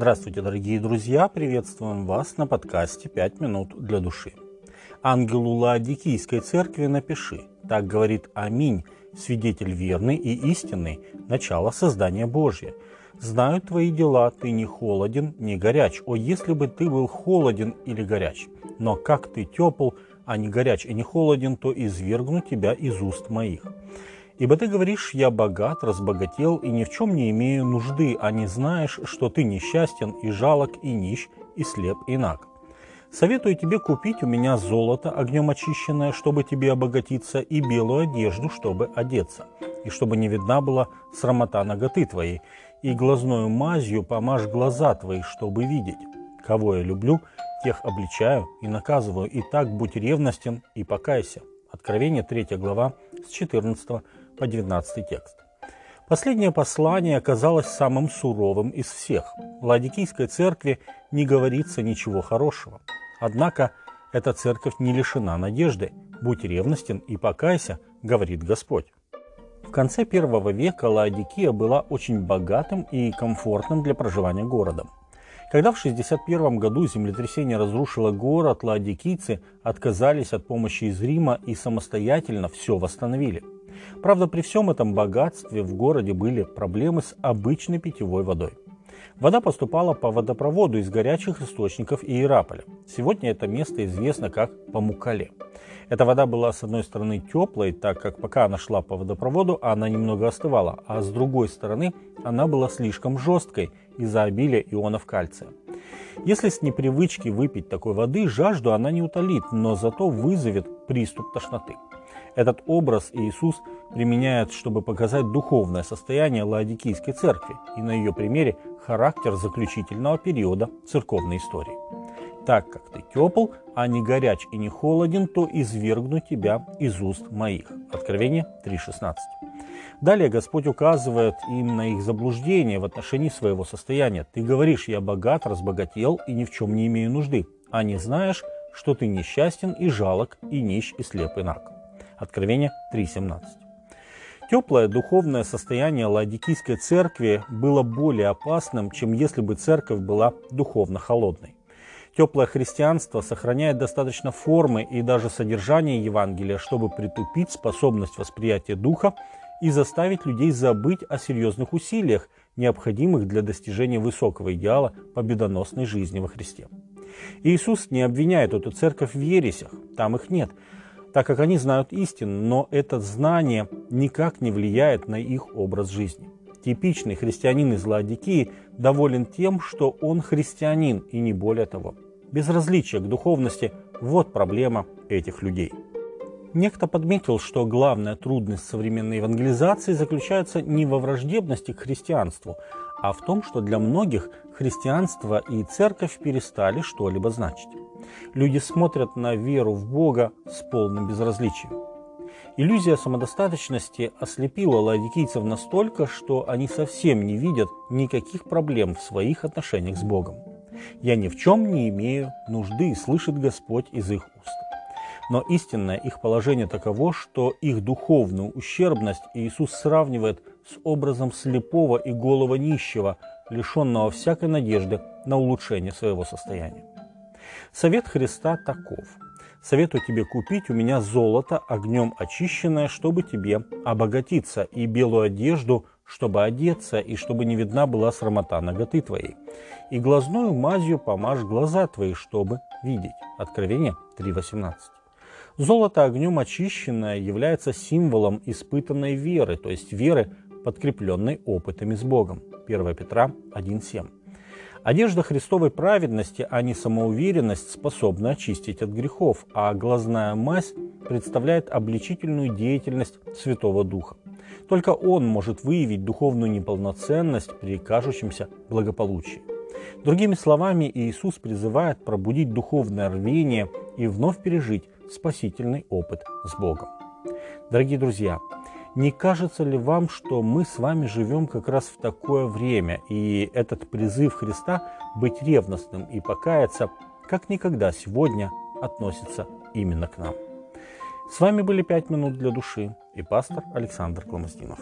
Здравствуйте, дорогие друзья! Приветствуем вас на подкасте «Пять минут для души». Ангелу Лаодикийской церкви напиши. Так говорит Аминь, свидетель верный и истинный, начало создания Божье. Знаю твои дела, ты не холоден, не горяч. О, если бы ты был холоден или горяч! Но как ты тепл, а не горяч и не холоден, то извергну тебя из уст моих. Ибо ты говоришь, я богат, разбогател и ни в чем не имею нужды, а не знаешь, что ты несчастен и жалок и нищ и слеп и наг. Советую тебе купить у меня золото, огнем очищенное, чтобы тебе обогатиться, и белую одежду, чтобы одеться, и чтобы не видна была срамота ноготы твоей, и глазною мазью помажь глаза твои, чтобы видеть. Кого я люблю, тех обличаю и наказываю, и так будь ревностен и покайся. Откровение 3 глава с 14 по 19 текст. Последнее послание оказалось самым суровым из всех. В Ладикийской церкви не говорится ничего хорошего. Однако эта церковь не лишена надежды. «Будь ревностен и покайся», — говорит Господь. В конце первого века Лаодикия была очень богатым и комфортным для проживания городом. Когда в 61 году землетрясение разрушило город, ладикийцы отказались от помощи из Рима и самостоятельно все восстановили – Правда, при всем этом богатстве в городе были проблемы с обычной питьевой водой. Вода поступала по водопроводу из горячих источников Иераполя. Сегодня это место известно как Памукале. Эта вода была с одной стороны теплой, так как пока она шла по водопроводу, она немного остывала, а с другой стороны она была слишком жесткой из-за обилия ионов кальция. Если с непривычки выпить такой воды, жажду она не утолит, но зато вызовет приступ тошноты. Этот образ Иисус применяет, чтобы показать духовное состояние Лаодикийской церкви и на ее примере характер заключительного периода церковной истории. Так как ты тепл, а не горяч и не холоден, то извергну тебя из уст моих. Откровение 3.16. Далее Господь указывает им на их заблуждение в отношении своего состояния. Ты говоришь, я богат, разбогател и ни в чем не имею нужды, а не знаешь, что ты несчастен и жалок, и нищ, и слеп, и наг. Откровение 3.17. Теплое духовное состояние Ладикийской церкви было более опасным, чем если бы церковь была духовно холодной. Теплое христианство сохраняет достаточно формы и даже содержание Евангелия, чтобы притупить способность восприятия духа и заставить людей забыть о серьезных усилиях, необходимых для достижения высокого идеала победоносной жизни во Христе. Иисус не обвиняет эту церковь в ересях, там их нет – так как они знают истину, но это знание никак не влияет на их образ жизни. Типичный христианин из Ладикии доволен тем, что он христианин и не более того. Безразличие к духовности – вот проблема этих людей. Некто подметил, что главная трудность современной евангелизации заключается не во враждебности к христианству, а в том, что для многих христианство и церковь перестали что-либо значить. Люди смотрят на веру в Бога с полным безразличием. Иллюзия самодостаточности ослепила ладикийцев настолько, что они совсем не видят никаких проблем в своих отношениях с Богом. «Я ни в чем не имею нужды», слышит Господь из их уст. Но истинное их положение таково, что их духовную ущербность Иисус сравнивает с образом слепого и голого нищего, лишенного всякой надежды на улучшение своего состояния. Совет Христа таков. Советую тебе купить у меня золото, огнем очищенное, чтобы тебе обогатиться, и белую одежду, чтобы одеться, и чтобы не видна была срамота ноготы твоей. И глазную мазью помажь глаза твои, чтобы видеть. Откровение 3.18. Золото огнем очищенное является символом испытанной веры, то есть веры, подкрепленной опытами с Богом. 1 Петра 1.7. Одежда Христовой праведности, а не самоуверенность, способна очистить от грехов, а глазная мазь представляет обличительную деятельность Святого Духа. Только Он может выявить духовную неполноценность при кажущемся благополучии. Другими словами, Иисус призывает пробудить духовное рвение и вновь пережить спасительный опыт с Богом. Дорогие друзья, не кажется ли вам, что мы с вами живем как раз в такое время, и этот призыв Христа быть ревностным и покаяться как никогда сегодня относится именно к нам? С вами были «Пять минут для души» и пастор Александр Кломоздинов.